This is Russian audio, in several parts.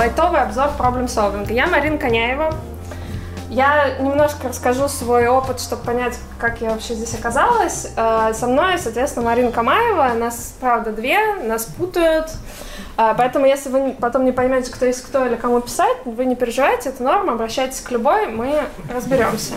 Лайтовый обзор проблем-солвинга. Я Марина Коняева. Я немножко расскажу свой опыт, чтобы понять, как я вообще здесь оказалась. Э, со мной, соответственно, Марина Камаева. Нас, правда, две, нас путают. Э, поэтому, если вы потом не поймете, кто есть кто или кому писать, вы не переживайте, это норма, обращайтесь к любой, мы разберемся.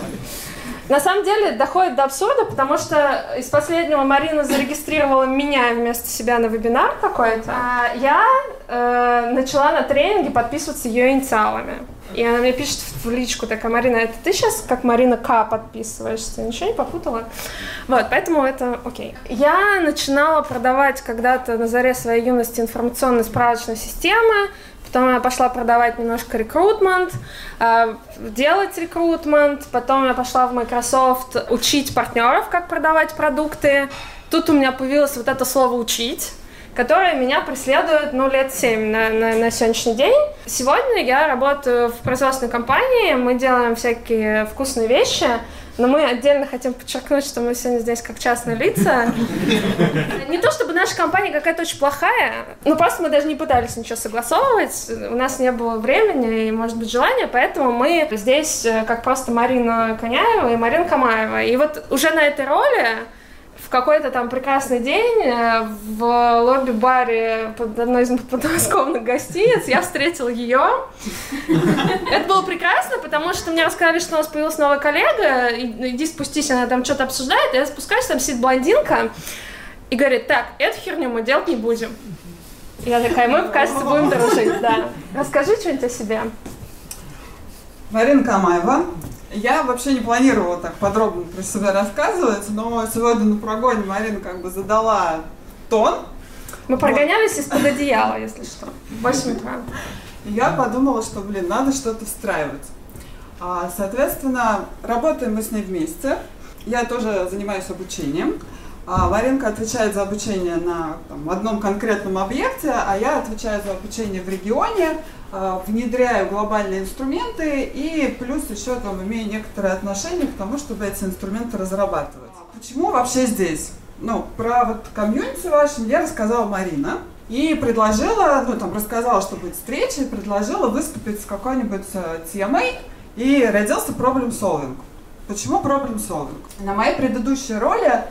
На самом деле доходит до абсурда, потому что из последнего Марина зарегистрировала меня вместо себя на вебинар какой-то. А я э, начала на тренинге подписываться ее инициалами. И она мне пишет в личку, такая, Марина, это ты сейчас как Марина К подписываешься? Ничего не попутала? Вот, поэтому это окей. Я начинала продавать когда-то на заре своей юности информационные справочные системы, Потом я пошла продавать немножко рекрутмент, э, делать рекрутмент. Потом я пошла в Microsoft учить партнеров, как продавать продукты. Тут у меня появилось вот это слово «учить» которое меня преследует, ну, лет 7 на, на, на сегодняшний день. Сегодня я работаю в производственной компании, мы делаем всякие вкусные вещи, но мы отдельно хотим подчеркнуть, что мы сегодня здесь как частные лица. Не то чтобы наша компания какая-то очень плохая, но просто мы даже не пытались ничего согласовывать. У нас не было времени и, может быть, желания, поэтому мы здесь э, как просто Марина Коняева и Марина Камаева. И вот уже на этой роли в какой-то там прекрасный день э, в лобби-баре под одной из подмосковных гостиниц я встретила ее. Это было прекрасно, потому что мне рассказали, что у нас появилась новая коллега, иди спустись, она там что-то обсуждает, я спускаюсь, там сидит блондинка и говорит, так, эту херню мы делать не будем. Я такая, мы, кажется, будем дружить, да. Расскажи что-нибудь о себе. Марина Камаева, я вообще не планировала так подробно про себя рассказывать, но сегодня на прогоне Марина как бы задала тон. Мы прогонялись вот. из-под одеяла, если что, 8 утра. Я подумала, что, блин, надо что-то встраивать. А, соответственно, работаем мы с ней вместе. Я тоже занимаюсь обучением. А Маринка отвечает за обучение на там, одном конкретном объекте, а я отвечаю за обучение в регионе, э, внедряю глобальные инструменты и плюс еще там имею некоторое отношение к тому, чтобы эти инструменты разрабатывать. Почему вообще здесь? Ну, про вот комьюнити вашем я рассказала Марина. И предложила, ну там рассказала, что будет встреча, и предложила выступить с какой-нибудь э, темой, и родился проблем solving. Почему проблем solving? На моей предыдущей роли а,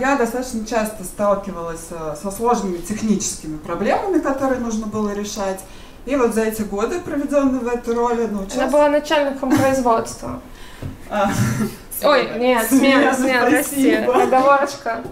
я достаточно часто сталкивалась э, со сложными техническими проблемами, которые нужно было решать. И вот за эти годы, проведенные в этой роли, научилась... Она была начальником производства. А, Ой, нет, смена, смена, прости, оговорочка.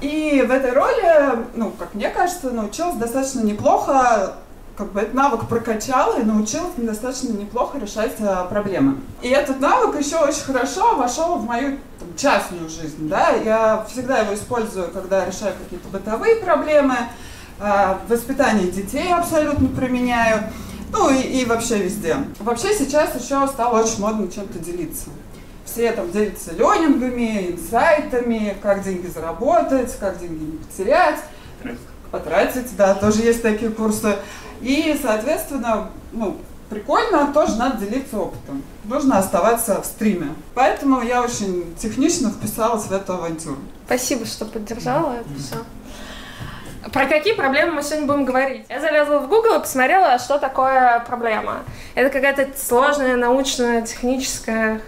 И в этой роли, ну, как мне кажется, научилась достаточно неплохо как бы этот навык прокачала и научилась достаточно неплохо решать а, проблемы. И этот навык еще очень хорошо вошел в мою там, частную жизнь. Да? Я всегда его использую, когда решаю какие-то бытовые проблемы, а, воспитание детей абсолютно применяю, ну и, и вообще везде. Вообще сейчас еще стало очень модно чем-то делиться. Все там делятся ленингами, инсайтами, как деньги заработать, как деньги не потерять потратить, да, тоже есть такие курсы. И, соответственно, ну, прикольно, тоже надо делиться опытом. Нужно оставаться в стриме. Поэтому я очень технично вписалась в эту авантюру. Спасибо, что поддержала это все. Про какие проблемы мы сегодня будем говорить? Я залезла в Google и посмотрела, что такое проблема. Это какая-то сложная научная, техническая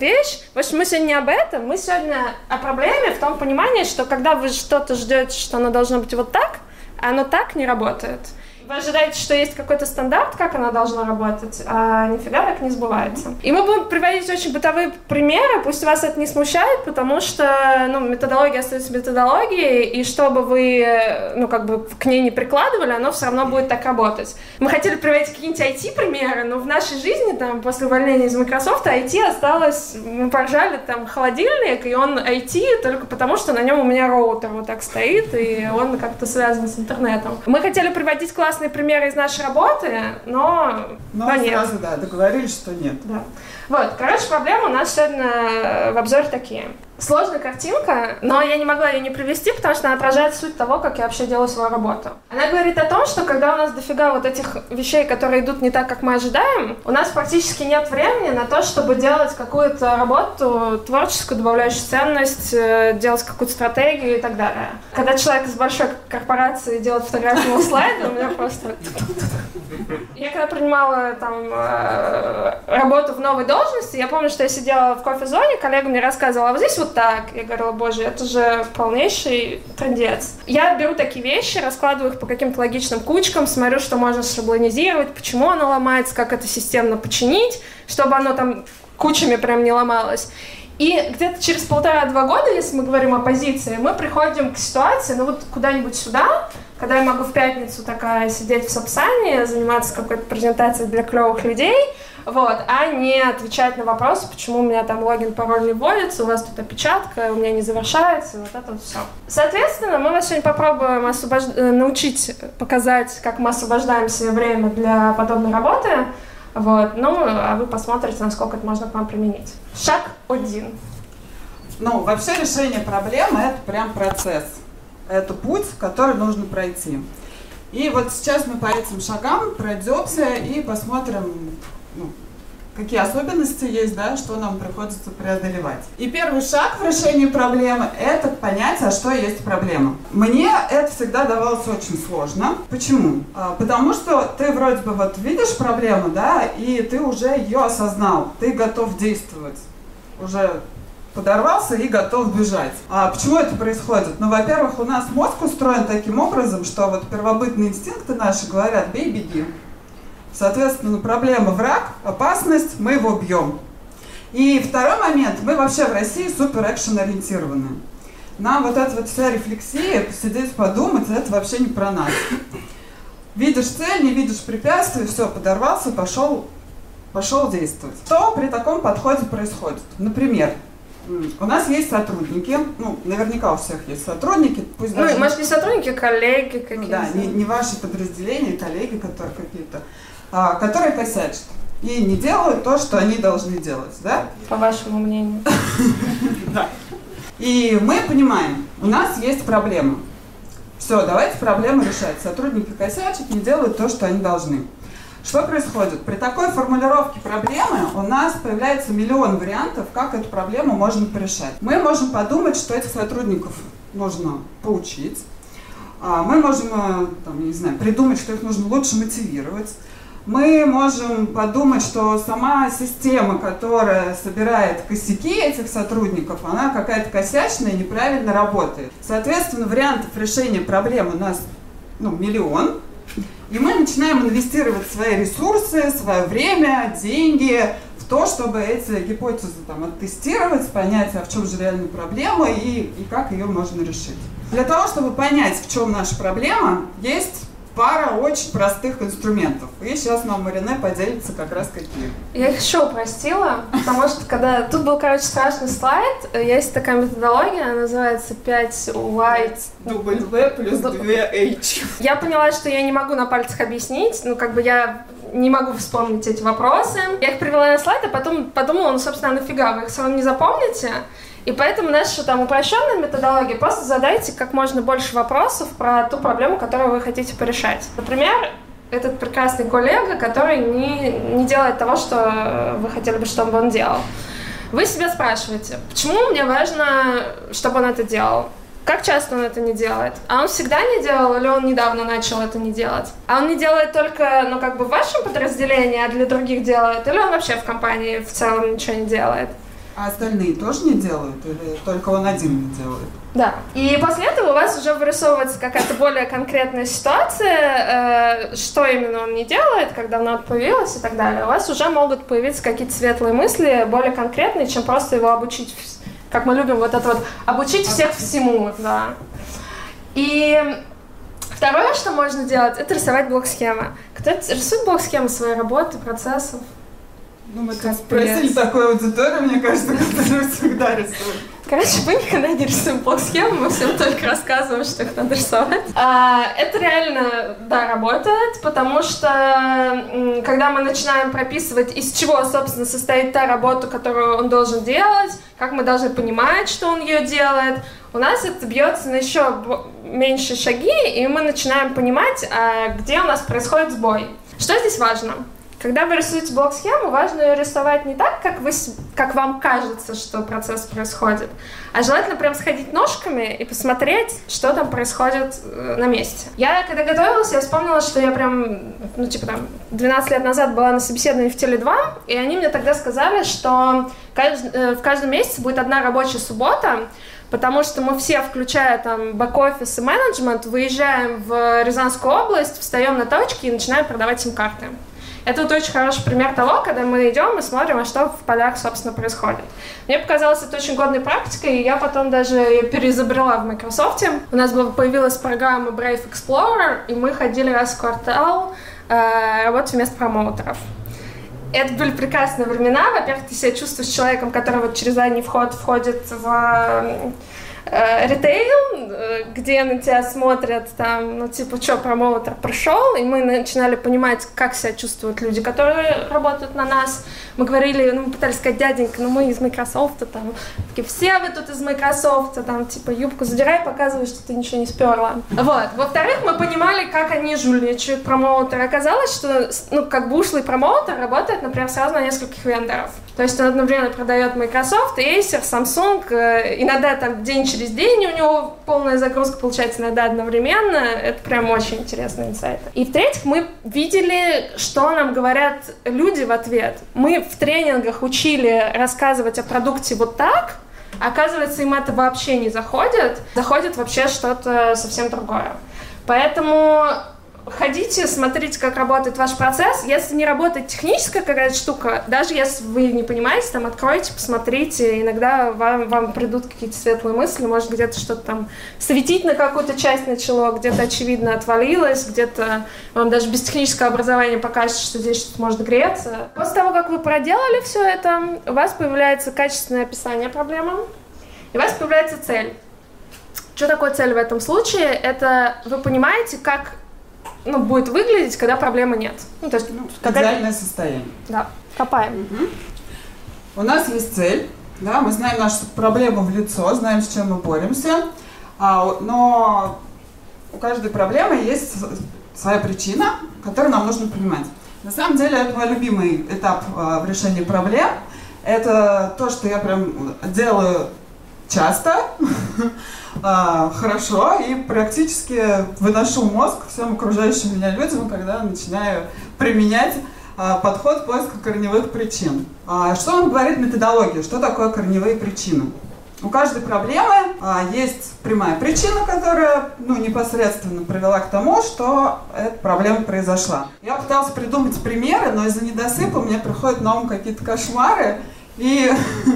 вещь. В общем, мы сегодня не об этом, мы сегодня о проблеме в том понимании, что когда вы что-то ждете, что оно должно быть вот так, оно так не работает. Вы ожидаете, что есть какой-то стандарт, как она должна работать, а нифига так не сбывается. И мы будем приводить очень бытовые примеры, пусть вас это не смущает, потому что ну, методология остается методологией, и чтобы вы ну, как бы к ней не прикладывали, оно все равно будет так работать. Мы хотели приводить какие-нибудь IT-примеры, но в нашей жизни, там, после увольнения из Microsoft, IT осталось, мы поржали, там, холодильник, и он IT только потому, что на нем у меня роутер вот так стоит, и он как-то связан с интернетом. Мы хотели приводить класс классные примеры из нашей работы, но, но, но нет. да, договорились, что нет. Да. Вот, короче, проблемы у нас сегодня в обзоре такие. Сложная картинка, но я не могла ее не привести, потому что она отражает суть того, как я вообще делаю свою работу. Она говорит о том, что когда у нас дофига вот этих вещей, которые идут не так, как мы ожидаем, у нас практически нет времени на то, чтобы делать какую-то работу творческую, добавляющую ценность, э, делать какую-то стратегию и так далее. Когда человек из большой корпорации делает фотографию слайда, у меня просто... Я когда принимала там э, работу в новой должности, я помню, что я сидела в кофе-зоне, коллега мне рассказывала, а вот здесь вот так. Я говорила, боже, это же полнейший трендец. Я беру такие вещи, раскладываю их по каким-то логичным кучкам, смотрю, что можно шаблонизировать, почему оно ломается, как это системно починить, чтобы оно там кучами прям не ломалось. И где-то через полтора-два года, если мы говорим о позиции, мы приходим к ситуации, ну вот куда-нибудь сюда, когда я могу в пятницу такая сидеть в Сапсане, заниматься какой-то презентацией для клевых людей, вот, а не отвечать на вопросы, почему у меня там логин, пароль не вводится, у вас тут опечатка, у меня не завершается, вот это вот все. Соответственно, мы вас сегодня попробуем освобож... Э, научить, показать, как мы освобождаем себе время для подобной работы, вот, ну, а вы посмотрите, насколько это можно к вам применить. Шаг один. Ну, вообще решение проблемы – это прям процесс. Это путь, который нужно пройти. И вот сейчас мы по этим шагам пройдемся и посмотрим, ну, какие особенности есть, да, что нам приходится преодолевать. И первый шаг в решении проблемы – это понять, а что есть проблема. Мне это всегда давалось очень сложно. Почему? А, потому что ты вроде бы вот видишь проблему, да, и ты уже ее осознал, ты готов действовать. Уже подорвался и готов бежать. А почему это происходит? Ну, во-первых, у нас мозг устроен таким образом, что вот первобытные инстинкты наши говорят «бей, беги». Соответственно, проблема враг, опасность, мы его бьем. И второй момент, мы вообще в России супер экшен ориентированы. Нам вот эта вот вся рефлексия, посидеть, подумать, это вообще не про нас. Видишь цель, не видишь препятствий, все, подорвался, пошел, пошел действовать. Что при таком подходе происходит? Например, у нас есть сотрудники, ну, наверняка у всех есть сотрудники, пусть ну, даже... Ну, может, не сотрудники, а коллеги какие-то. Ну, да, не, не ваши подразделения, коллеги, которые какие-то, а, которые косячат и не делают то, что они должны делать, да? По вашему мнению. Да. И мы понимаем, у нас есть проблема. Все, давайте проблему решать. Сотрудники косячат, не делают то, что они должны. Что происходит? При такой формулировке проблемы у нас появляется миллион вариантов, как эту проблему можно порешать. Мы можем подумать, что этих сотрудников нужно поучить. А, мы можем, э, там, не знаю, придумать, что их нужно лучше мотивировать. Мы можем подумать, что сама система, которая собирает косяки этих сотрудников, она какая-то косячная и неправильно работает. Соответственно, вариантов решения проблем у нас ну, миллион. И мы начинаем инвестировать свои ресурсы, свое время, деньги в то, чтобы эти гипотезы там, оттестировать, понять, а в чем же реальная проблема и, и как ее можно решить. Для того, чтобы понять, в чем наша проблема, есть пара очень простых инструментов. И сейчас нам Марине поделится как раз какие. Я их еще упростила, потому что когда... Тут был, короче, страшный слайд. Есть такая методология, она называется 5 white... W плюс 2 H. Я поняла, что я не могу на пальцах объяснить. Ну, как бы я не могу вспомнить эти вопросы. Я их привела на слайд, а потом подумала, ну, собственно, нафига, вы их все равно не запомните. И поэтому наша там упрощенная методология, просто задайте как можно больше вопросов про ту проблему, которую вы хотите порешать. Например, этот прекрасный коллега, который не, не делает того, что вы хотели бы, чтобы он делал. Вы себя спрашиваете, почему мне важно, чтобы он это делал? Как часто он это не делает? А он всегда не делал или он недавно начал это не делать? А он не делает только, ну, как бы в вашем подразделении, а для других делает? Или он вообще в компании в целом ничего не делает? А остальные тоже не делают или только он один не делает? Да. И после этого у вас уже вырисовывается какая-то более конкретная ситуация, э, что именно он не делает, когда давно появилось и так далее. У вас уже могут появиться какие-то светлые мысли, более конкретные, чем просто его обучить, как мы любим вот это вот, обучить всех всему, да. И второе, что можно делать, это рисовать блок-схемы. Кто рисует блок-схемы своей работы, процессов? Ну, мы тут спросили такую аудиторию, мне кажется, которая всегда рисует. Короче, мы никогда не рисуем блок-схемы, мы всем только рассказываем, что их надо рисовать. А, это реально, да, работает, потому что когда мы начинаем прописывать, из чего, собственно, состоит та работа, которую он должен делать, как мы должны понимать, что он ее делает, у нас это бьется на еще меньше шаги, и мы начинаем понимать, а, где у нас происходит сбой. Что здесь важно? Когда вы рисуете блок-схему, важно ее рисовать не так, как, вы, как вам кажется, что процесс происходит, а желательно прям сходить ножками и посмотреть, что там происходит э, на месте. Я, когда готовилась, я вспомнила, что я прям, ну, типа там, 12 лет назад была на собеседовании в Теле2, и они мне тогда сказали, что э, в каждом месяце будет одна рабочая суббота, потому что мы все, включая там бэк-офис и менеджмент, выезжаем в Рязанскую область, встаем на точки и начинаем продавать им карты. Это вот очень хороший пример того, когда мы идем и смотрим, а что в полях, собственно, происходит. Мне показалось это очень годной практикой, и я потом даже ее переизобрела в Microsoft. У нас появилась программа Brave Explorer, и мы ходили раз в квартал э, работать вместо промоутеров. Это были прекрасные времена. Во-первых, ты себя чувствуешь человеком, который вот через задний вход входит в Э, ритейл, э, где на тебя смотрят там, ну, типа, что, промоутер прошел, и мы начинали понимать, как себя чувствуют люди, которые работают на нас. Мы говорили, ну, мы пытались сказать, дяденька, ну, мы из Microsoft, там, такие, все вы тут из Microsoft, там, типа, юбку задирай, показывай, что ты ничего не сперла. Вот. Во-вторых, мы понимали, как они жульничают промоутеры. Оказалось, что, ну, как бы ушлый промоутер работает, например, сразу на нескольких вендоров. То есть он одновременно продает Microsoft, Acer, Samsung, э, иногда там день через день у него полная загрузка получается, иногда одновременно. Это прям очень интересный инсайт. И в-третьих, мы видели, что нам говорят люди в ответ. Мы в тренингах учили рассказывать о продукте вот так, Оказывается, им это вообще не заходит. Заходит вообще что-то совсем другое. Поэтому ходите, смотрите, как работает ваш процесс. Если не работает техническая какая-то штука, даже если вы не понимаете, там откройте, посмотрите. Иногда вам, вам придут какие-то светлые мысли, может где-то что-то там светить на какую-то часть начало, где-то очевидно отвалилось, где-то вам даже без технического образования покажется, что здесь что-то может греться. После того, как вы проделали все это, у вас появляется качественное описание проблемы, и у вас появляется цель. Что такое цель в этом случае? Это вы понимаете, как ну, будет выглядеть, когда проблемы нет. Ну, то есть, ну, идеальное состояние. Да, копаем. Угу. У нас есть цель, да, мы знаем нашу проблему в лицо, знаем, с чем мы боремся, а, но у каждой проблемы есть своя причина, которую нам нужно понимать. На самом деле, это мой любимый этап а, в решении проблем. Это то, что я прям делаю часто, а, хорошо и практически выношу мозг всем окружающим меня людям, когда начинаю применять а, подход поиска корневых причин. А, что он говорит методология? Что такое корневые причины? У каждой проблемы есть прямая причина, которая ну, непосредственно привела к тому, что эта проблема произошла. Я пыталась придумать примеры, но из-за недосыпа мне приходят на ум какие-то кошмары. И,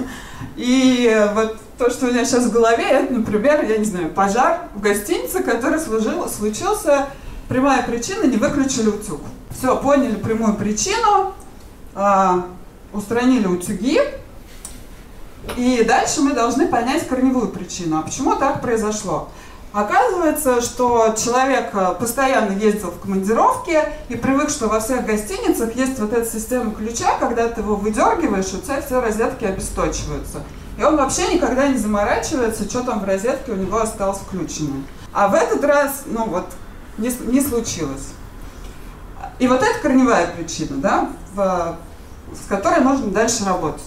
и вот то, что у меня сейчас в голове, это, например, я не знаю, пожар в гостинице, который служил, случился, прямая причина, не выключили утюг. Все, поняли прямую причину, э, устранили утюги, и дальше мы должны понять корневую причину. А почему так произошло? Оказывается, что человек а, постоянно ездил в командировке и привык, что во всех гостиницах есть вот эта система ключа, когда ты его выдергиваешь, у тебя все розетки обесточиваются. Он вообще никогда не заморачивается, что там в розетке у него осталось включенным. А в этот раз, ну вот, не, не случилось. И вот это корневая причина, да, в, с которой нужно дальше работать.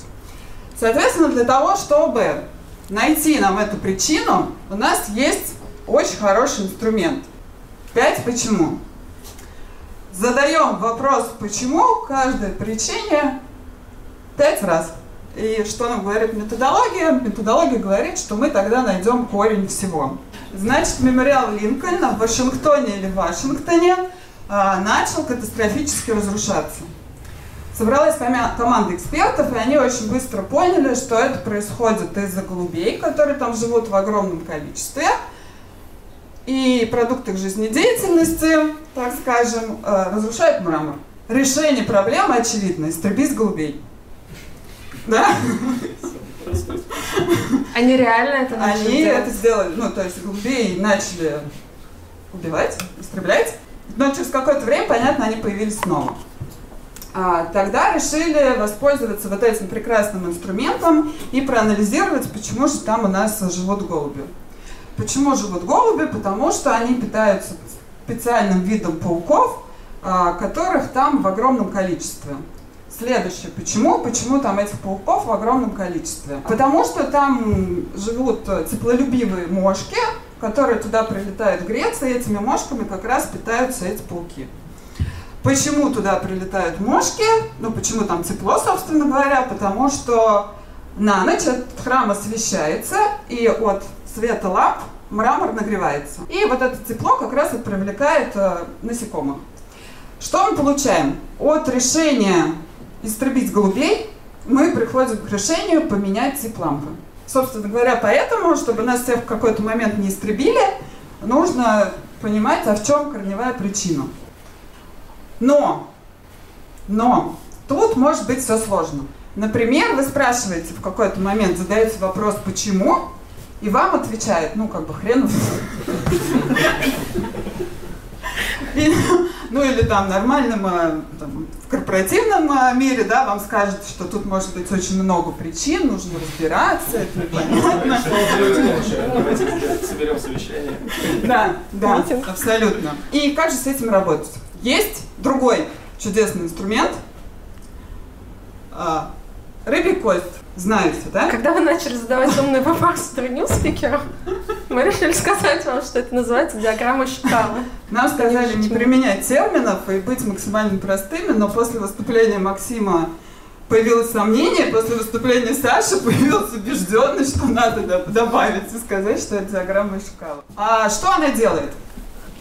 Соответственно, для того, чтобы найти нам эту причину, у нас есть очень хороший инструмент. Пять почему. Задаем вопрос почему каждой причине пять раз. И что нам говорит методология? Методология говорит, что мы тогда найдем корень всего. Значит, мемориал Линкольна в Вашингтоне или Вашингтоне а, начал катастрофически разрушаться. Собралась команда экспертов, и они очень быстро поняли, что это происходит из-за голубей, которые там живут в огромном количестве, и продукты их жизнедеятельности, так скажем, а, разрушают мрамор. Решение проблемы очевидно – истребить голубей. Да? Они реально это начали Они делать? это сделали, ну, то есть голубей начали убивать, истреблять, но через какое-то время, понятно, они появились снова. А, тогда решили воспользоваться вот этим прекрасным инструментом и проанализировать, почему же там у нас живут голуби. Почему живут голуби? Потому что они питаются специальным видом пауков, а, которых там в огромном количестве. Следующее. Почему? Почему там этих пауков в огромном количестве? Потому что там живут теплолюбивые мошки, которые туда прилетают греться, и этими мошками как раз питаются эти пауки. Почему туда прилетают мошки? Ну, почему там тепло, собственно говоря? Потому что на ночь этот храм освещается, и от света ламп мрамор нагревается. И вот это тепло как раз и привлекает э, насекомых. Что мы получаем? От решения истребить голубей мы приходим к решению поменять тип лампы. Собственно говоря, поэтому, чтобы нас всех в какой-то момент не истребили, нужно понимать, а в чем корневая причина. Но, но, тут может быть все сложно. Например, вы спрашиваете в какой-то момент, задаете вопрос «почему?», и вам отвечает, ну, как бы хрен. Ну, или там нормальном, э, там, корпоративном э, мире, да, вам скажут, что тут может быть очень много причин, нужно разбираться, это непонятно. Давайте соберем совещание. Да, да, абсолютно. И как же с этим работать? Есть другой чудесный инструмент. А, Рыбий кость. Знаете, да? Когда вы начали задавать умные вопросы другим спикерам, мы решили сказать вам, что это называется диаграмма Шикава. Нам сказали не применять терминов и быть максимально простыми, но после выступления Максима появилось сомнение, после выступления Саши появилась убежденность, что надо добавить и сказать, что это диаграмма Ишикава. А что она делает?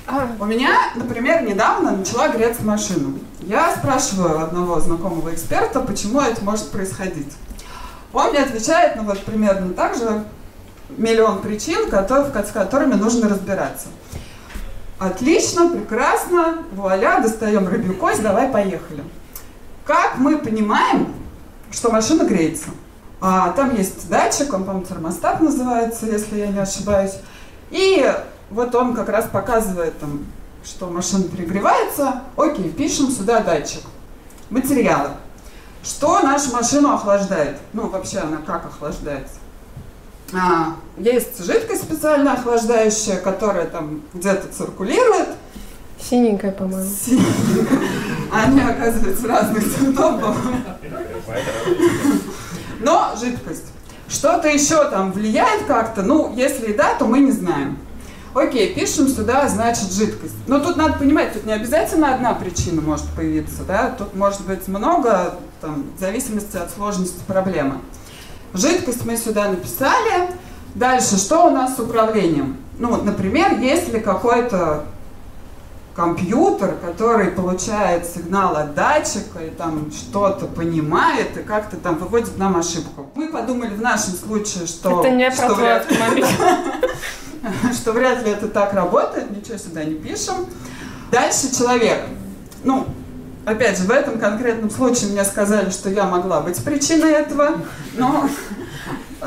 А, У меня, например, недавно начала греться машина. Я спрашиваю одного знакомого эксперта, почему это может происходить. Он мне отвечает, ну вот примерно так же, миллион причин, с которыми нужно разбираться. Отлично, прекрасно, вуаля, достаем рыбью кость, давай поехали. Как мы понимаем, что машина греется? А, там есть датчик, он, по-моему, термостат называется, если я не ошибаюсь. И вот он как раз показывает, там, что машина перегревается. Окей, пишем сюда датчик. Материалы. Что нашу машину охлаждает? Ну, вообще она как охлаждается? А, есть жидкость специально охлаждающая, которая там где-то циркулирует. синенькая, по-моему. Они оказываются разных цветов. Но жидкость. Что-то еще там влияет как-то? Ну, если и да, то мы не знаем. Окей, пишем сюда, значит, жидкость. Но тут надо понимать, тут не обязательно одна причина может появиться, да? Тут может быть много, там, в зависимости от сложности проблемы. Жидкость мы сюда написали. Дальше, что у нас с управлением? Ну, например, если какой-то компьютер, который получает сигнал от датчика и там что-то понимает и как-то там выводит нам ошибку. Мы подумали в нашем случае, что, Это не что, про вряд, автомобиль. что вряд ли это так работает, ничего сюда не пишем. Дальше человек. Ну, опять же, в этом конкретном случае мне сказали, что я могла быть причиной этого, но,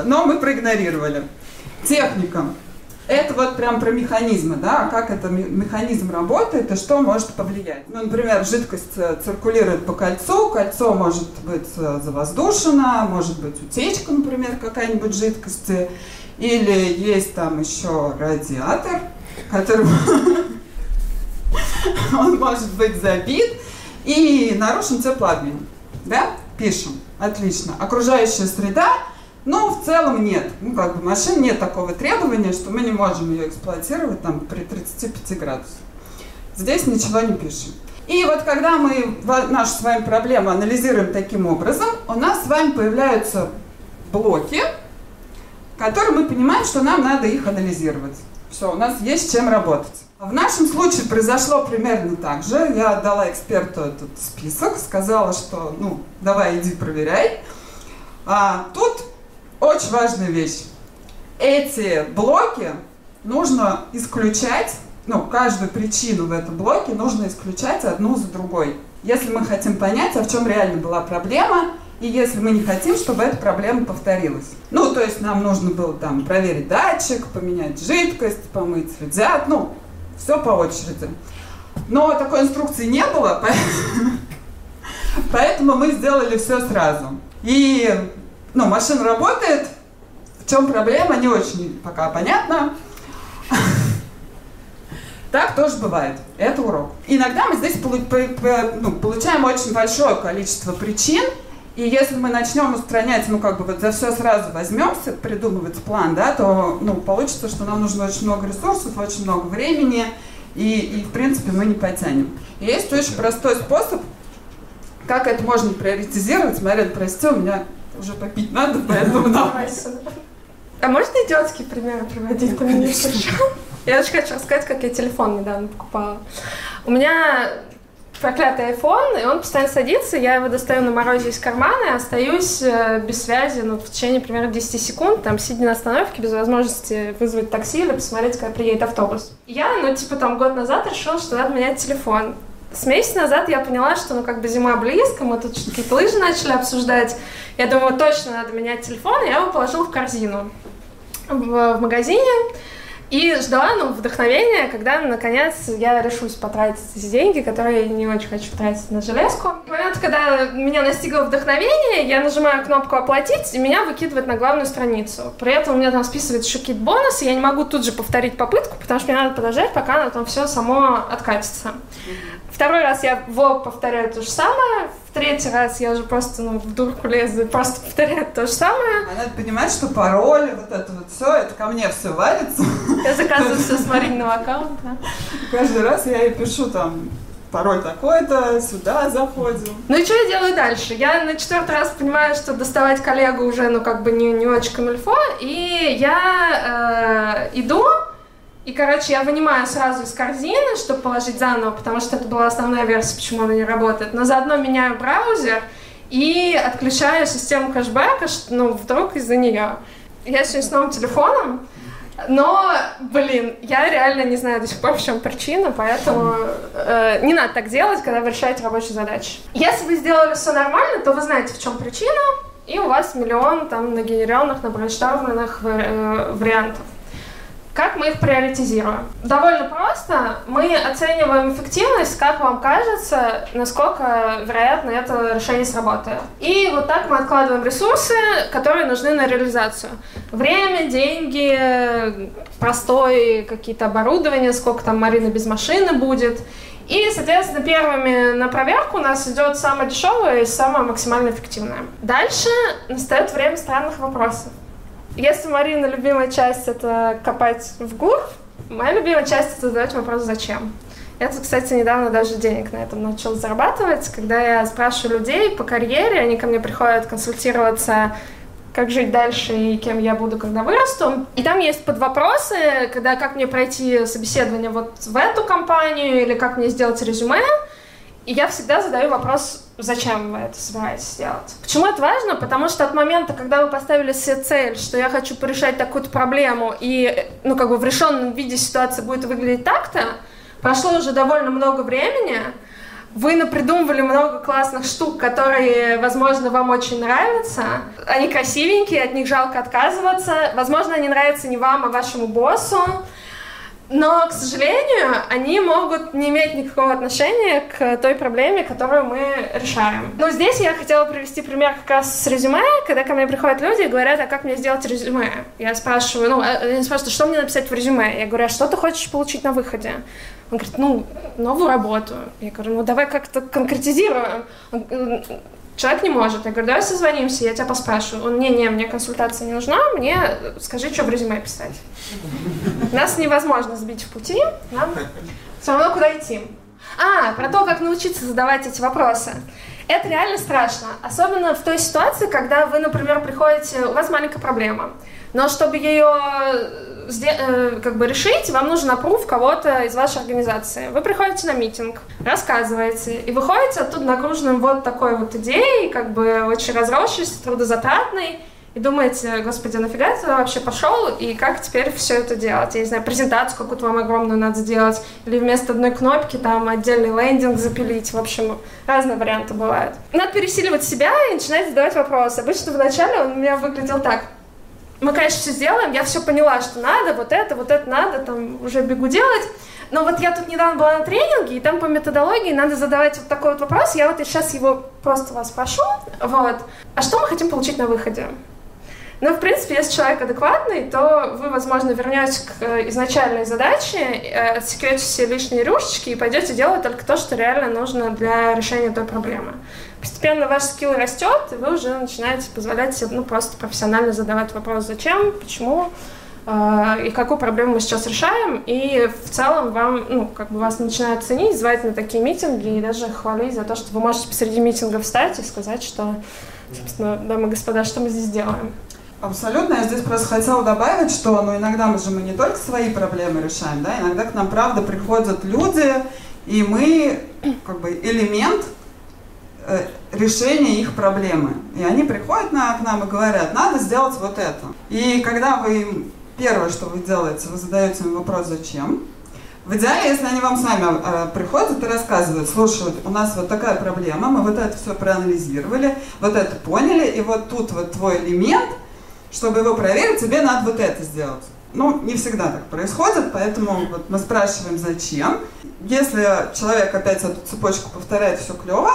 но мы проигнорировали. Техника. Это вот прям про механизмы, да, как это ме- механизм работает и что может повлиять. Ну, например, жидкость э, циркулирует по кольцу, кольцо может быть э, завоздушено, может быть утечка, например, какая-нибудь жидкости, или есть там еще радиатор, который он может быть забит и нарушен теплообмен. Да? Пишем. Отлично. Окружающая среда, ну, в целом нет. Ну, как бы машин нет такого требования, что мы не можем ее эксплуатировать там при 35 градусах. Здесь ничего не пишем. И вот когда мы нашу с вами проблему анализируем таким образом, у нас с вами появляются блоки, которые мы понимаем, что нам надо их анализировать. Все, у нас есть чем работать. В нашем случае произошло примерно так же. Я отдала эксперту этот список, сказала, что ну, давай иди проверяй. А, тут очень важная вещь. Эти блоки нужно исключать, ну, каждую причину в этом блоке нужно исключать одну за другой. Если мы хотим понять, а в чем реально была проблема, и если мы не хотим, чтобы эта проблема повторилась. Ну, то есть нам нужно было там проверить датчик, поменять жидкость, помыть радиатор, ну, все по очереди. Но такой инструкции не было, поэтому мы сделали все сразу. И, ну, машина работает, в чем проблема, не очень пока понятно. Так тоже бывает. Это урок. Иногда мы здесь ну, получаем очень большое количество причин, и если мы начнем устранять, ну, как бы вот за все сразу возьмемся, придумывать план, да, то, ну, получится, что нам нужно очень много ресурсов, очень много времени, и, и в принципе, мы не потянем. И есть очень простой способ, как это можно приоритизировать. Марина, прости, у меня уже попить надо, поэтому давай. А можно идиотский пример приводить? Мне Я очень хочу рассказать, как я телефон недавно покупала. У меня проклятый iPhone, и он постоянно садится, я его достаю на морозе из кармана и остаюсь э, без связи ну, в течение примерно 10 секунд, там, сидя на остановке, без возможности вызвать такси или посмотреть, как приедет автобус. Я, ну, типа, там, год назад решила, что надо менять телефон. С месяца назад я поняла, что, ну, как бы зима близко, мы тут какие-то лыжи начали обсуждать. Я думаю, точно надо менять телефон, и я его положила в корзину в, в магазине. И ждала, ну, вдохновения, когда, наконец, я решусь потратить эти деньги, которые я не очень хочу тратить на железку. В момент, когда меня настигло вдохновение, я нажимаю кнопку «Оплатить», и меня выкидывает на главную страницу. При этом у меня там списывается еще какие-то бонусы, я не могу тут же повторить попытку, потому что мне надо подождать, пока оно там все само откатится. Второй раз я в повторяю то же самое, в третий раз я уже просто ну, в дурку лезу и просто повторяю то же самое. А надо понимать, что пароль, вот это вот все, это ко мне все валится. Я заказываю все с Мариного аккаунта. Каждый раз я ей пишу там пароль такой-то, сюда заходим. Ну и что я делаю дальше? Я на четвертый раз понимаю, что доставать коллегу уже, ну, как бы не, не очень камильфо, и я э, иду, и, короче, я вынимаю сразу из корзины, чтобы положить заново, потому что это была основная версия, почему она не работает. Но заодно меняю браузер и отключаю систему кэшбэка, ну, вдруг из-за нее. Я сегодня с новым телефоном, но, блин, я реально не знаю до сих пор, в чем причина, поэтому э, не надо так делать, когда вы решаете рабочие задачи. Если вы сделали все нормально, то вы знаете, в чем причина, и у вас миллион там нагенерированных, набрейнштормленных э, вариантов. Как мы их приоритизируем? Довольно просто. Мы оцениваем эффективность, как вам кажется, насколько вероятно это решение сработает. И вот так мы откладываем ресурсы, которые нужны на реализацию. Время, деньги, простое какие-то оборудования, сколько там Марина без машины будет. И, соответственно, первыми на проверку у нас идет самое дешевое и самое максимально эффективное. Дальше настает время странных вопросов. Если Марина любимая часть это копать в гур, моя любимая часть это задать вопрос «Зачем?». Я кстати, недавно даже денег на этом начал зарабатывать, когда я спрашиваю людей по карьере, они ко мне приходят консультироваться, как жить дальше и кем я буду, когда вырасту. И там есть подвопросы, когда как мне пройти собеседование вот в эту компанию или как мне сделать резюме. И я всегда задаю вопрос, зачем вы это собираетесь сделать. Почему это важно? Потому что от момента, когда вы поставили себе цель, что я хочу порешать такую-то проблему, и, ну, как бы в решенном виде ситуация будет выглядеть так-то, прошло уже довольно много времени, вы напридумывали много классных штук, которые, возможно, вам очень нравятся. Они красивенькие, от них жалко отказываться. Возможно, они нравятся не вам, а вашему боссу. Но, к сожалению, они могут не иметь никакого отношения к той проблеме, которую мы решаем. Ну, здесь я хотела привести пример как раз с резюме, когда ко мне приходят люди и говорят, а как мне сделать резюме? Я спрашиваю, ну, а, они спрашивают, что мне написать в резюме? Я говорю, а что ты хочешь получить на выходе? Он говорит, ну, новую работу. Я говорю, ну, давай как-то конкретизируем. Он, Человек не может. Я говорю, давай созвонимся, я тебя поспрашиваю. Он, не-не, мне консультация не нужна, мне скажи, что в резюме писать. Нас невозможно сбить в пути, нам все равно куда идти. А, про то, как научиться задавать эти вопросы. Это реально страшно, особенно в той ситуации, когда вы, например, приходите, у вас маленькая проблема, но чтобы ее как бы решить, вам нужен опруф кого-то из вашей организации. Вы приходите на митинг, рассказываете, и выходите оттуда нагруженным вот такой вот идеей, как бы очень разросшейся, трудозатратной, и думаете, господи, нафига ты вообще пошел, и как теперь все это делать? Я не знаю, презентацию какую-то вам огромную надо сделать, или вместо одной кнопки там отдельный лендинг запилить, в общем, разные варианты бывают. Надо пересиливать себя и начинать задавать вопросы. Обычно вначале он у меня выглядел так. Мы, конечно, все сделаем, я все поняла, что надо, вот это, вот это надо, там, уже бегу делать. Но вот я тут недавно была на тренинге, и там по методологии надо задавать вот такой вот вопрос. Я вот сейчас его просто вас прошу. Вот. А что мы хотим получить на выходе? Ну, в принципе, если человек адекватный, то вы, возможно, вернетесь к э, изначальной задаче, э, отсекете все лишние рюшечки и пойдете делать только то, что реально нужно для решения той проблемы. Постепенно ваш скилл растет, и вы уже начинаете позволять себе ну, просто профессионально задавать вопрос, зачем, почему, э, и какую проблему мы сейчас решаем, и в целом вам, ну, как бы вас начинают ценить, звать на такие митинги и даже хвалить за то, что вы можете посреди митинга встать и сказать, что, собственно, дамы и господа, что мы здесь делаем. Абсолютно. Я здесь просто хотела добавить, что ну, иногда мы же мы не только свои проблемы решаем, да, иногда к нам, правда, приходят люди, и мы как бы элемент э, решения их проблемы. И они приходят на, к нам и говорят, надо сделать вот это. И когда вы им, первое, что вы делаете, вы задаете им вопрос, зачем, в идеале, если они вам сами э, приходят и рассказывают, слушай, у нас вот такая проблема, мы вот это все проанализировали, вот это поняли, и вот тут вот твой элемент – чтобы его проверить, тебе надо вот это сделать. Ну, не всегда так происходит, поэтому вот мы спрашиваем, зачем. Если человек опять эту цепочку повторяет, все клево.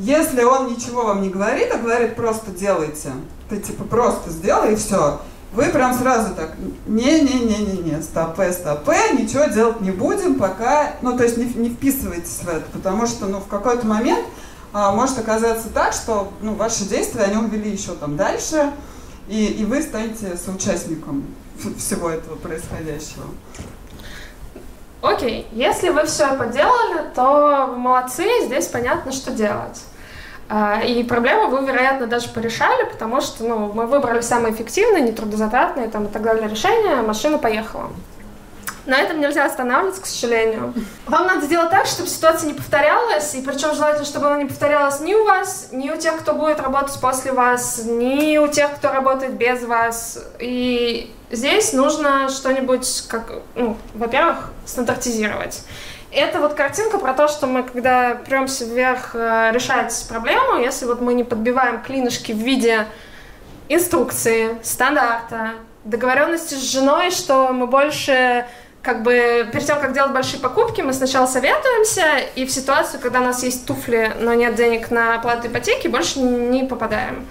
Если он ничего вам не говорит, а говорит, просто делайте, ты типа просто сделай и все, вы прям сразу так, не-не-не-не-не, стопе, стопе, ничего делать не будем, пока, ну, то есть не, не вписывайтесь в это, потому что, ну, в какой-то момент а, может оказаться так, что, ну, ваши действия, они увели еще там дальше, и, и вы станете соучастником всего этого происходящего. Окей, если вы все поделали, то вы молодцы, здесь понятно, что делать. А, и проблему вы, вероятно, даже порешали, потому что ну, мы выбрали самое эффективное, нетрудозатратное там, и так далее решение, машина поехала. На этом нельзя останавливаться, к сожалению. Вам надо сделать так, чтобы ситуация не повторялась, и причем желательно, чтобы она не повторялась ни у вас, ни у тех, кто будет работать после вас, ни у тех, кто работает без вас. И здесь нужно что-нибудь, как, ну, во-первых, стандартизировать. Это вот картинка про то, что мы, когда премся вверх э, решать проблему, если вот мы не подбиваем клинышки в виде инструкции, стандарта, договоренности с женой, что мы больше как бы перед тем, как делать большие покупки, мы сначала советуемся, и в ситуацию, когда у нас есть туфли, но нет денег на оплату ипотеки, больше не попадаем.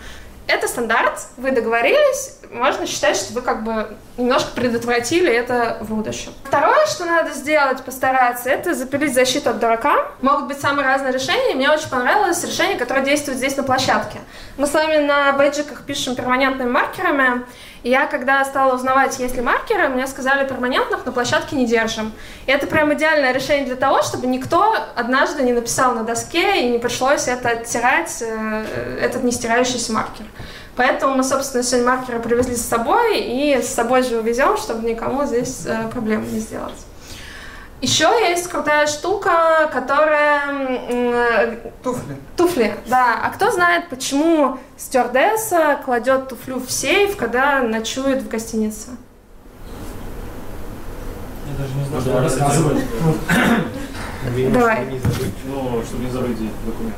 Это стандарт, вы договорились, можно считать, что вы как бы немножко предотвратили это в будущем. Второе, что надо сделать, постараться, это запилить защиту от дурака. Могут быть самые разные решения. Мне очень понравилось решение, которое действует здесь на площадке. Мы с вами на бейджиках пишем перманентными маркерами, и я, когда стала узнавать, есть ли маркеры, мне сказали, перманентных на площадке не держим. И это прям идеальное решение для того, чтобы никто однажды не написал на доске и не пришлось это оттирать, э, этот не стирающийся маркер. Поэтому мы, собственно, сегодня маркеры привезли с собой и с собой же увезем, чтобы никому здесь э, проблем не сделать. Еще есть крутая штука, которая... Э, туфли. Туфли, да. А кто знает, почему стюардесса кладет туфлю в сейф, когда ночует в гостинице? Я даже не знаю, что рассказывать. Давай. Ну, чтобы не забыть документ.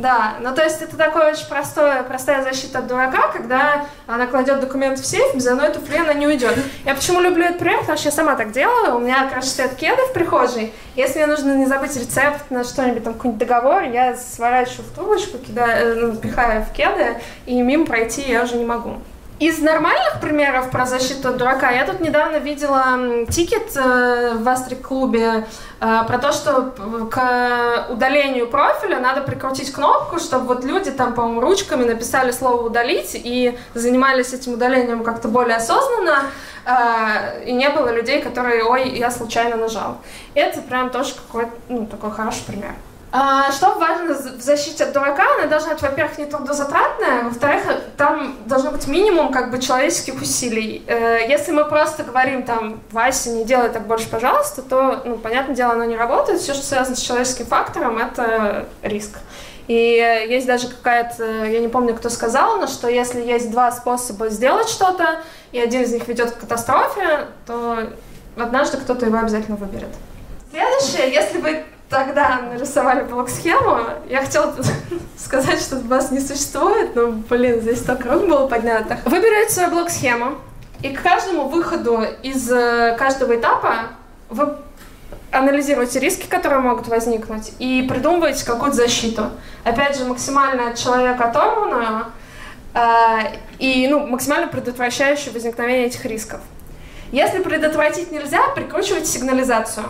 Да, ну то есть это такое очень простое, простая защита от дурака, когда она кладет документ в сейф, без одной туфли она не уйдет. Я почему люблю этот пример, потому что я сама так делаю, у меня, короче, стоят кеды в прихожей, если мне нужно не забыть рецепт на что-нибудь, там какой-нибудь договор, я сворачиваю в трубочку, кидаю, э, ну, пихаю в кеды, и мимо пройти я уже не могу. Из нормальных примеров про защиту дурака я тут недавно видела тикет э, в Астрик-клубе э, про то, что к удалению профиля надо прикрутить кнопку, чтобы вот люди там, по-моему, ручками написали слово «удалить» и занимались этим удалением как-то более осознанно, э, и не было людей, которые «ой, я случайно нажал». Это прям тоже какой-то, ну, такой хороший пример. А, что важно в защите от дурака? Она должна быть, во-первых, не трудозатратная, во-вторых, там должно быть минимум как бы человеческих усилий. Э, если мы просто говорим там, Вася, не делай так больше, пожалуйста, то, ну, понятное дело, оно не работает. Все, что связано с человеческим фактором, это риск. И есть даже какая-то, я не помню, кто сказал, но что если есть два способа сделать что-то, и один из них ведет к катастрофе, то однажды кто-то его обязательно выберет. Следующее, если вы тогда нарисовали блок-схему, я хотела сказать, что вас не существует, но, блин, здесь столько рук было поднято. Вы берете свою блок-схему, и к каждому выходу из э, каждого этапа вы анализируете риски, которые могут возникнуть, и придумываете какую-то защиту. Опять же, максимально от человека оторванную э, и ну, максимально предотвращающую возникновение этих рисков. Если предотвратить нельзя, прикручивайте сигнализацию.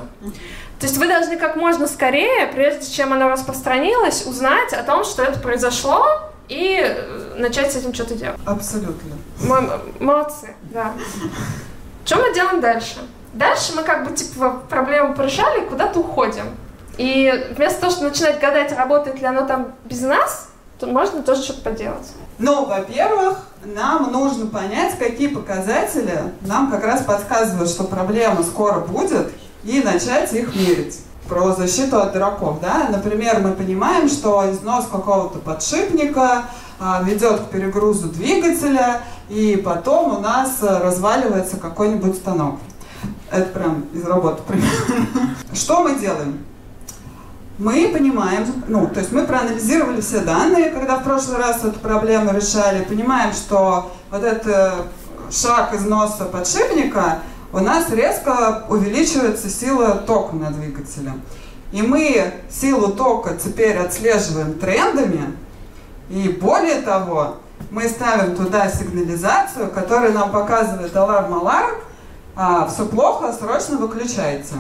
То есть вы должны как можно скорее, прежде чем оно распространилось, узнать о том, что это произошло, и э, начать с этим что-то делать. Абсолютно. Мы, молодцы, да. Что мы делаем дальше? Дальше мы как бы типа проблему порешали, куда-то уходим. И вместо того, чтобы начинать гадать, работает ли оно там без нас, то можно тоже что-то поделать. Ну, во-первых, нам нужно понять, какие показатели нам как раз подсказывают, что проблема скоро будет, и начать их мерить. Про защиту от дураков, да? Например, мы понимаем, что износ какого-то подшипника а, ведет к перегрузу двигателя, и потом у нас разваливается какой-нибудь станок. Это прям из работы. Что мы делаем? Мы понимаем, ну, то есть мы проанализировали все данные, когда в прошлый раз эту проблему решали, понимаем, что вот этот шаг износа подшипника, у нас резко увеличивается сила тока на двигателе. И мы силу тока теперь отслеживаем трендами, и более того, мы ставим туда сигнализацию, которая нам показывает аларм-аларм, а, все плохо, срочно выключается.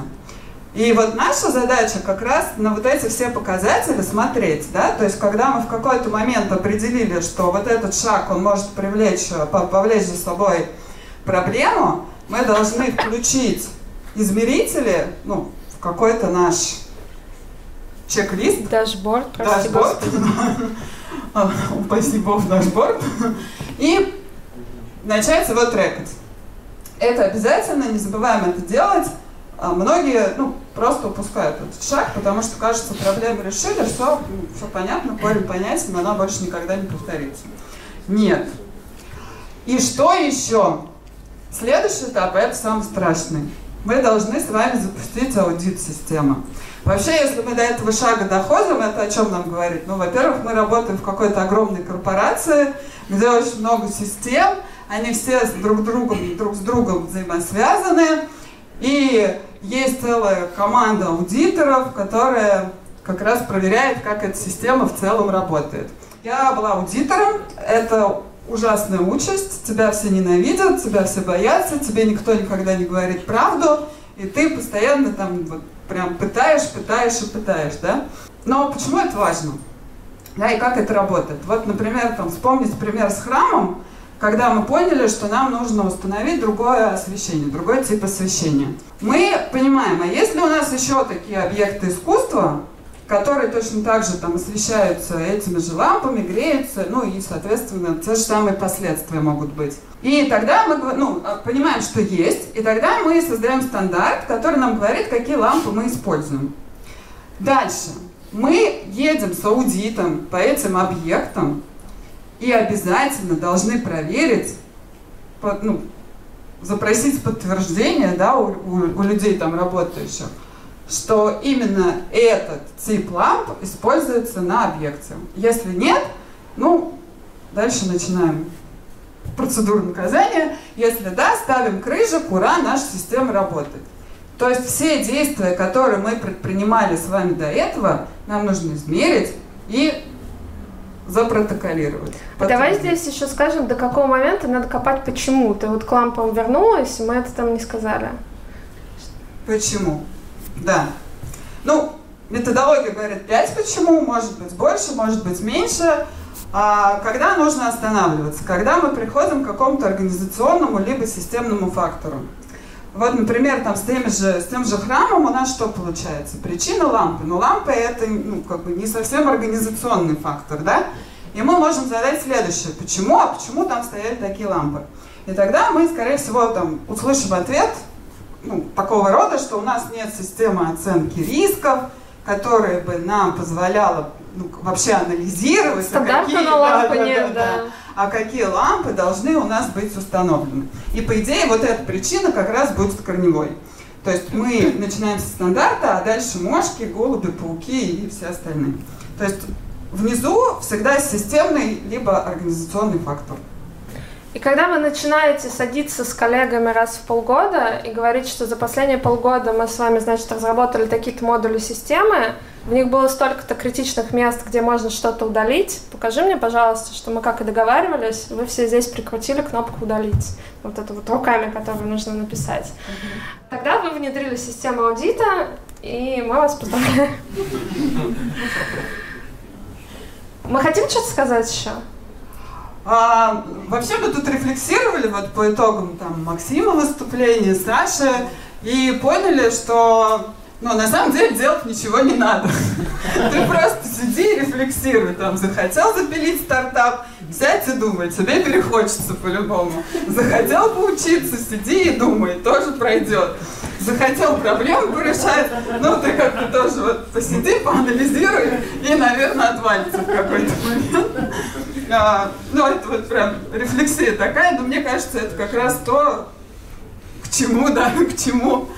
И вот наша задача как раз на вот эти все показатели смотреть, да, то есть когда мы в какой-то момент определили, что вот этот шаг, он может привлечь, повлечь за собой проблему, мы должны включить измерители, ну, в какой-то наш чек-лист. Dashboard, прости Dashboard. Упаси бог, dashboard. И начать его трекать. Это обязательно, не забываем это делать. А многие ну, просто упускают этот шаг, потому что кажется, проблему решили, все, все понятно, корень понятен, она больше никогда не повторится. Нет. И что еще? Следующий этап, это самый страшный. Мы должны с вами запустить аудит системы. Вообще, если мы до этого шага доходим, это о чем нам говорит? Ну, во-первых, мы работаем в какой-то огромной корпорации, где очень много систем, они все с друг, другом, друг с другом взаимосвязаны, и есть целая команда аудиторов, которая как раз проверяет, как эта система в целом работает. Я была аудитором, это ужасная участь, тебя все ненавидят, тебя все боятся, тебе никто никогда не говорит правду, и ты постоянно там вот прям пытаешь, пытаешь и пытаешь, да? Но почему это важно? Да, и как это работает? Вот, например, там, вспомнить пример с храмом, когда мы поняли, что нам нужно установить другое освещение, другой тип освещения. Мы понимаем, а если у нас еще такие объекты искусства, которые точно так же там освещаются этими же лампами, греются, ну и, соответственно, те же самые последствия могут быть. И тогда мы ну, а, понимаем, что есть, и тогда мы создаем стандарт, который нам говорит, какие лампы мы используем. Дальше. Мы едем с аудитом по этим объектам и обязательно должны проверить, ну, запросить подтверждение да, у, у, у людей там работающих, что именно этот тип ламп используется на объекте. Если нет, ну, дальше начинаем процедуру наказания. Если да, ставим крыжик, ура, наша система работает. То есть все действия, которые мы предпринимали с вами до этого, нам нужно измерить и запротоколировать. А давай здесь еще скажем, до какого момента надо копать почему. Ты вот к лампам вернулась, мы это там не сказали. Почему? Да. Ну, методология говорит 5 почему, может быть больше, может быть меньше. А когда нужно останавливаться? Когда мы приходим к какому-то организационному либо системному фактору. Вот, например, там с, теми же, с тем же храмом у нас что получается? Причина лампы. Но лампа это ну, как бы не совсем организационный фактор, да? И мы можем задать следующее. Почему? А почему там стояли такие лампы? И тогда мы, скорее всего, там услышим ответ ну, такого рода, что у нас нет системы оценки рисков, которая бы нам позволяла ну, вообще анализировать. Стандарта какие, на лампы да, нет, да, да. да. А какие лампы должны у нас быть установлены. И по идее вот эта причина как раз будет корневой. То есть мы начинаем со стандарта, а дальше мошки, голуби, пауки и все остальные. То есть внизу всегда системный либо организационный фактор. И когда вы начинаете садиться с коллегами раз в полгода и говорить, что за последние полгода мы с вами, значит, разработали такие-то модули системы, в них было столько-то критичных мест, где можно что-то удалить, покажи мне, пожалуйста, что мы как и договаривались, вы все здесь прикрутили кнопку «Удалить», вот это вот руками, которую нужно написать. Тогда вы внедрили систему аудита, и мы вас поздравляем. Мы хотим что-то сказать еще? А, вообще мы тут рефлексировали вот по итогам там Максима выступления, Саши, и поняли, что ну, на самом деле делать ничего не надо. Ты просто сиди и рефлексируй. Там, захотел запилить стартап, сядь и думай, тебе перехочется по-любому. Захотел поучиться, сиди и думай, тоже пройдет. Захотел проблему порешать, ну ты как-то тоже вот посиди, поанализируй и, наверное, отвалится в какой-то момент. А, ну, это вот прям рефлексия такая, но мне кажется, это как раз то, к чему, да, к чему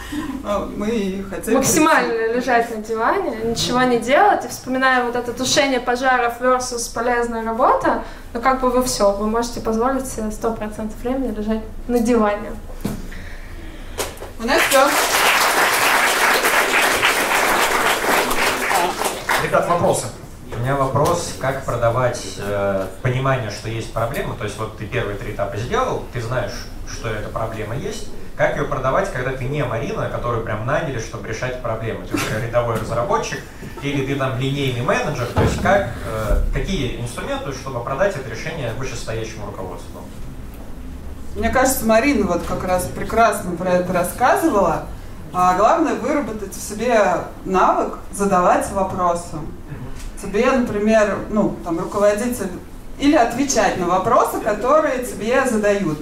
а, мы хотели... Максимально прийти. лежать на диване, ничего не делать, и вспоминая вот это тушение пожаров versus полезная работа, ну как бы вы все, вы можете позволить себе 100% времени лежать на диване. У нас все. Ребят, вопросы? Меня вопрос, как продавать э, понимание, что есть проблема. То есть вот ты первые три этапа сделал, ты знаешь, что эта проблема есть. Как ее продавать, когда ты не Марина, которую прям наняли, чтобы решать проблемы? Ты уже рядовой разработчик или ты там линейный менеджер. То есть как, э, какие инструменты, чтобы продать это решение вышестоящему руководству? Мне кажется, Марина вот как раз прекрасно про это рассказывала. А главное выработать в себе навык задавать вопросы тебе, например, ну, там, руководитель, или отвечать на вопросы, которые тебе задают.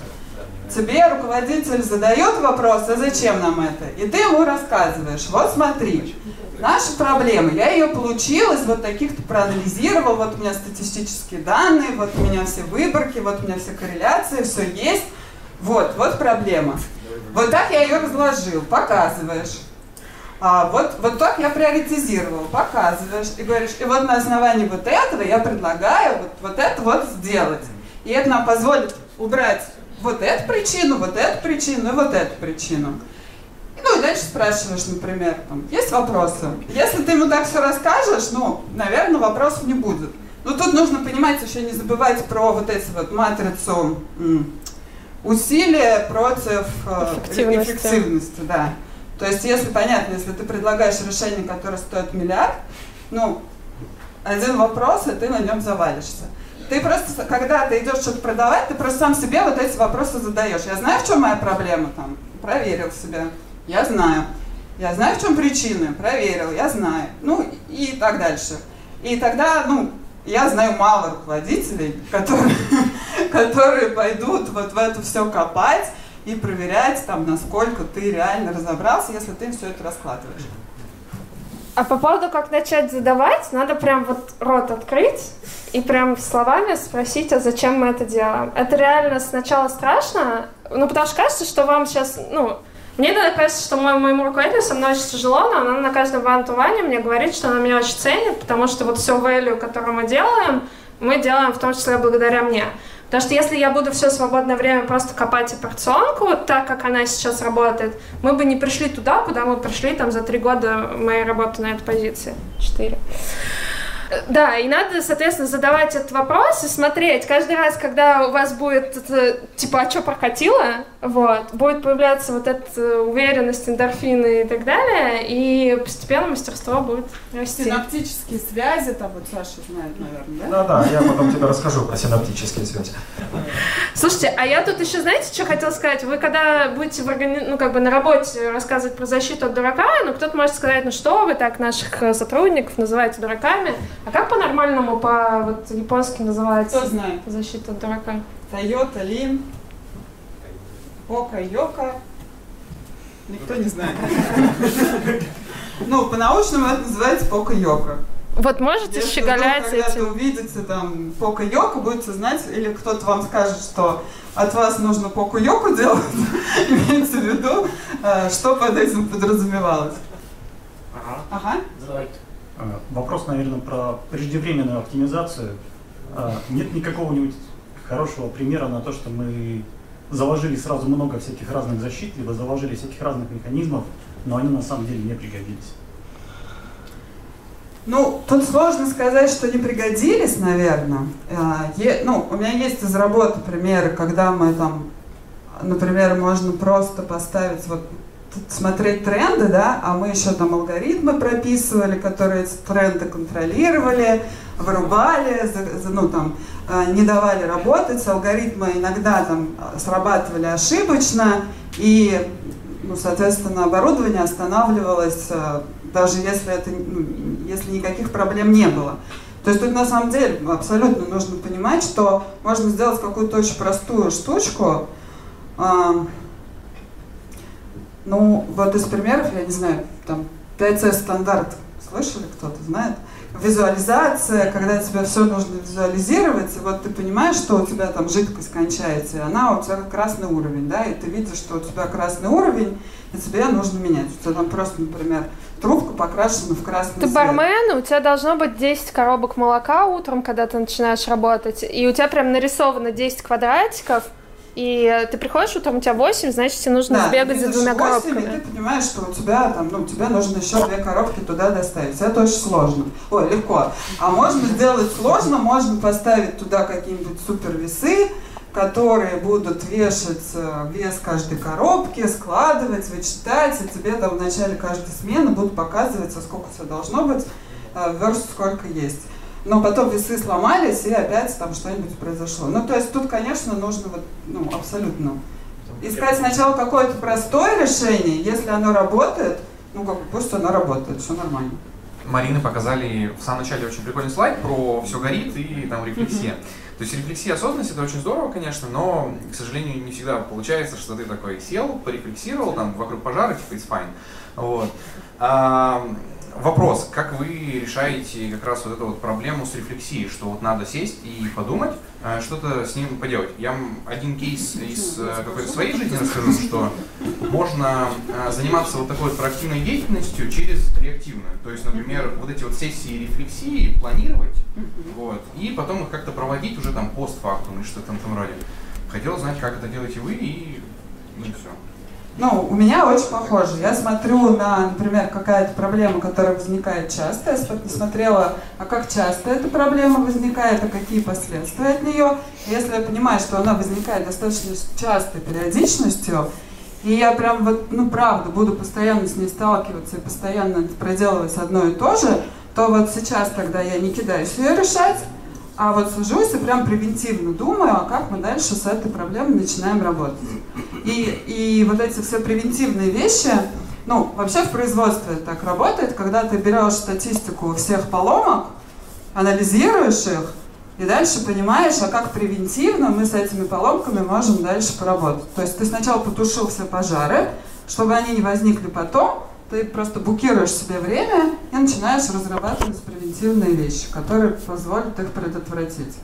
Тебе руководитель задает вопрос, а зачем нам это? И ты ему рассказываешь, вот смотри, наша проблема, я ее получил из вот таких-то проанализировал, вот у меня статистические данные, вот у меня все выборки, вот у меня все корреляции, все есть. Вот, вот проблема. Вот так я ее разложил, показываешь. А, вот, вот так я приоритизировал, показываешь и говоришь, и вот на основании вот этого я предлагаю вот, вот это вот сделать. И это нам позволит убрать вот эту причину, вот эту причину и вот эту причину. Ну и дальше спрашиваешь, например, там, есть вопросы? Если ты ему так все расскажешь, ну, наверное, вопросов не будет. Но тут нужно понимать, еще не забывать про вот эти вот матрицу усилия против э, эффективности. эффективности да. То есть, если понятно, если ты предлагаешь решение, которое стоит миллиард, ну, один вопрос, и ты на нем завалишься. Ты просто, когда ты идешь что-то продавать, ты просто сам себе вот эти вопросы задаешь. Я знаю, в чем моя проблема там, проверил себя. Я знаю. Я знаю, в чем причины, проверил, я знаю. Ну, и так дальше. И тогда, ну, я знаю мало руководителей, которые, которые пойдут вот в это все копать, и проверять, там, насколько ты реально разобрался, если ты им все это раскладываешь. А по поводу, как начать задавать, надо прям вот рот открыть и прям словами спросить, а зачем мы это делаем. Это реально сначала страшно, ну, потому что кажется, что вам сейчас, ну, мне иногда кажется, что мой, моему руководителю со мной очень тяжело, но она на каждом вантуване мне говорит, что она меня очень ценит, потому что вот все value, которое мы делаем, мы делаем в том числе благодаря мне. Потому что если я буду все свободное время просто копать операционку, так как она сейчас работает, мы бы не пришли туда, куда мы пришли там за три года моей работы на этой позиции. Четыре. Да, и надо, соответственно, задавать этот вопрос и смотреть. Каждый раз, когда у вас будет, это, типа, а что прокатило, вот, будет появляться вот эта уверенность, эндорфины и так далее, и постепенно мастерство будет расти. Синаптические связи, там вот Саша знает, наверное, да? Да-да, я потом тебе расскажу про синаптические связи. Слушайте, а я тут еще, знаете, что хотела сказать? Вы когда будете в органи... ну, как бы на работе рассказывать про защиту от дурака, ну, кто-то может сказать, ну, что вы так наших э, сотрудников называете дураками? А как по-нормальному, по вот японски называется? Кто знает? Защита от дурака. Тойота, Лин, Ока, Йока. Никто не знает. Ну, по-научному это называется пока йока. Вот можете Если щеголять вдруг этим? увидите там пока-йоку, будете знать, или кто-то вам скажет, что от вас нужно поку-йоку делать, имеется в виду, э, что под этим подразумевалось. Ага. Ага. Задавайте. Э, Вопрос, наверное, про преждевременную оптимизацию. Э, Нет никакого-нибудь хорошего примера на то, что мы заложили сразу много всяких разных защит, либо заложили всяких разных механизмов, но они на самом деле не пригодились. Ну, тут сложно сказать, что не пригодились, наверное. Э, ну, у меня есть из работы примеры, когда мы там, например, можно просто поставить вот смотреть тренды, да, а мы еще там алгоритмы прописывали, которые тренды контролировали, вырубали, ну там э, не давали работать, алгоритмы иногда там э, срабатывали ошибочно и, ну, соответственно, оборудование останавливалось э, даже если это, ну, если никаких проблем не было. То есть тут на самом деле абсолютно нужно понимать, что можно сделать какую-то очень простую штучку. Ну, вот из примеров, я не знаю, там 5C стандарт, слышали кто-то, знает? Визуализация, когда тебе все нужно визуализировать, и вот ты понимаешь, что у тебя там жидкость кончается, и она у тебя красный уровень, да, и ты видишь, что у тебя красный уровень, и тебе нужно менять. У тебя там просто, например, трубка покрашена в красный Ты цвет. бармен, у тебя должно быть 10 коробок молока утром, когда ты начинаешь работать, и у тебя прям нарисовано 10 квадратиков, и ты приходишь утром, у тебя 8, значит, тебе нужно Да, сбегать ты за двумя восемь, коробками. И ты понимаешь, что у тебя там, ну, тебе нужно еще две коробки туда доставить. Это очень сложно. Ой, легко. А можно сделать сложно, можно поставить туда какие-нибудь супер весы, которые будут вешать э, вес каждой коробки, складывать, вычитать, и тебе там в начале каждой смены будут показывать, сколько у тебя должно быть, э, versus сколько есть. Но потом весы сломались, и опять там что-нибудь произошло. Ну, то есть тут, конечно, нужно вот, ну, абсолютно искать сначала какое-то простое решение, если оно работает, ну как пусть оно работает, все нормально. Марины показали в самом начале очень прикольный слайд про все горит и там рефлексия. То есть рефлексия осознанность это очень здорово, конечно, но, к сожалению, не всегда получается, что ты такой сел, порефлексировал, там вокруг пожара, типа it's fine. Вот. А, вопрос, как вы решаете как раз вот эту вот проблему с рефлексией, что вот надо сесть и подумать, а, что-то с ним поделать. Я вам один кейс из э, какой-то своей жизни расскажу, что можно а, заниматься вот такой вот проактивной деятельностью через реактивную. То есть, например, вот эти вот сессии рефлексии планировать, вот, и потом их как-то проводить уже там постфактум или что-то в этом роде. Хотел знать, как это делаете вы, и, и все. Ну, у меня очень похоже. Я смотрю на, например, какая-то проблема, которая возникает часто. Я см- смотрела, а как часто эта проблема возникает, а какие последствия от нее. Если я понимаю, что она возникает достаточно частой периодичностью, и я прям вот, ну, правда, буду постоянно с ней сталкиваться и постоянно проделывать одно и то же, то вот сейчас тогда я не кидаюсь ее решать, а вот сажусь и прям превентивно думаю, а как мы дальше с этой проблемой начинаем работать. И, и вот эти все превентивные вещи, ну, вообще в производстве так работает, когда ты берешь статистику всех поломок, анализируешь их, и дальше понимаешь, а как превентивно мы с этими поломками можем дальше поработать. То есть ты сначала потушил все пожары, чтобы они не возникли потом, ты просто букируешь себе время и начинаешь разрабатывать превентивные вещи, которые позволят их предотвратить.